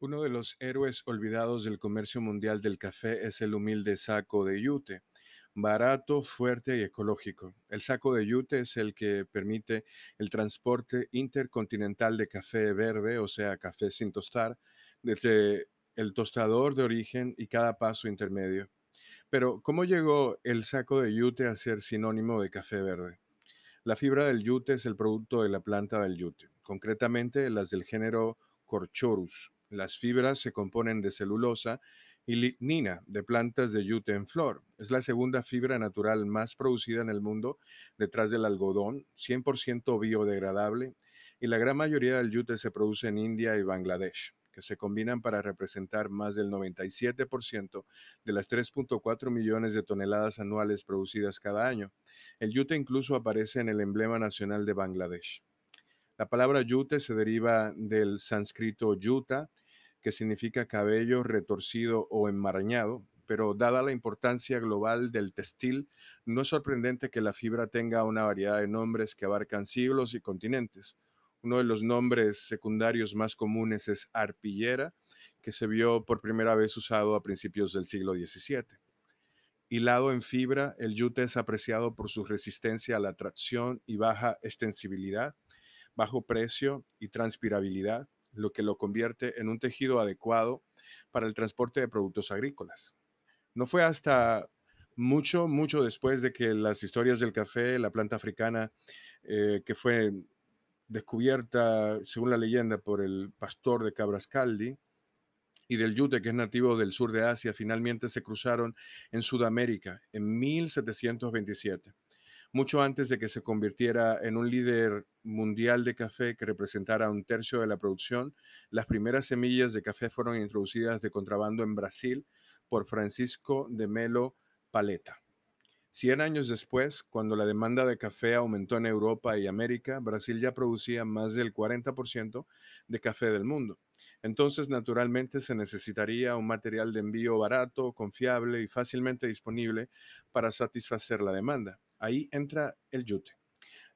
Uno de los héroes olvidados del comercio mundial del café es el humilde saco de yute, barato, fuerte y ecológico. El saco de yute es el que permite el transporte intercontinental de café verde, o sea, café sin tostar, desde el tostador de origen y cada paso intermedio. Pero, ¿cómo llegó el saco de yute a ser sinónimo de café verde? La fibra del yute es el producto de la planta del yute, concretamente las del género Corchorus. Las fibras se componen de celulosa y lignina de plantas de yute en flor. Es la segunda fibra natural más producida en el mundo detrás del algodón, 100% biodegradable, y la gran mayoría del yute se produce en India y Bangladesh, que se combinan para representar más del 97% de las 3.4 millones de toneladas anuales producidas cada año. El yute incluso aparece en el emblema nacional de Bangladesh. La palabra yute se deriva del sánscrito yuta, que significa cabello retorcido o enmarañado, pero dada la importancia global del textil, no es sorprendente que la fibra tenga una variedad de nombres que abarcan siglos y continentes. Uno de los nombres secundarios más comunes es arpillera, que se vio por primera vez usado a principios del siglo XVII. Hilado en fibra, el yute es apreciado por su resistencia a la tracción y baja extensibilidad, bajo precio y transpirabilidad, lo que lo convierte en un tejido adecuado para el transporte de productos agrícolas. No fue hasta mucho, mucho después de que las historias del café, la planta africana, eh, que fue descubierta, según la leyenda, por el pastor de Cabrascaldi, y del yute, que es nativo del sur de Asia, finalmente se cruzaron en Sudamérica en 1727 mucho antes de que se convirtiera en un líder mundial de café que representara un tercio de la producción, las primeras semillas de café fueron introducidas de contrabando en Brasil por Francisco de Melo Paleta. Cien años después, cuando la demanda de café aumentó en Europa y América, Brasil ya producía más del 40% de café del mundo. Entonces, naturalmente, se necesitaría un material de envío barato, confiable y fácilmente disponible para satisfacer la demanda. Ahí entra el yute.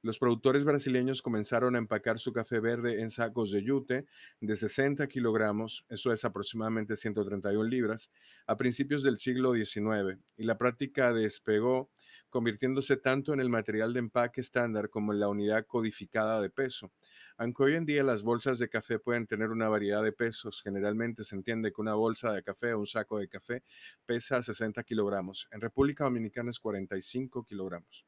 Los productores brasileños comenzaron a empacar su café verde en sacos de yute de 60 kilogramos, eso es aproximadamente 131 libras, a principios del siglo XIX, y la práctica despegó, convirtiéndose tanto en el material de empaque estándar como en la unidad codificada de peso. Aunque hoy en día las bolsas de café pueden tener una variedad de pesos, generalmente se entiende que una bolsa de café o un saco de café pesa 60 kilogramos. En República Dominicana es 45 kilogramos.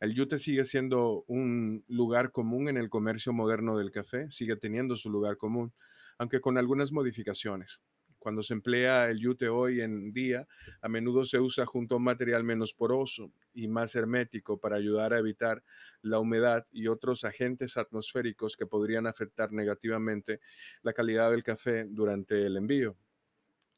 El yute sigue siendo un lugar común en el comercio moderno del café, sigue teniendo su lugar común, aunque con algunas modificaciones. Cuando se emplea el yute hoy en día, a menudo se usa junto a un material menos poroso y más hermético para ayudar a evitar la humedad y otros agentes atmosféricos que podrían afectar negativamente la calidad del café durante el envío.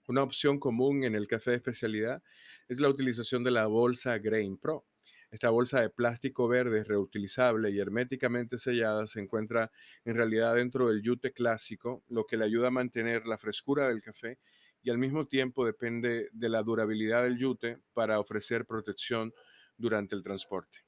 Una opción común en el café de especialidad es la utilización de la bolsa Grain Pro esta bolsa de plástico verde reutilizable y herméticamente sellada se encuentra en realidad dentro del yute clásico, lo que le ayuda a mantener la frescura del café y al mismo tiempo depende de la durabilidad del yute para ofrecer protección durante el transporte.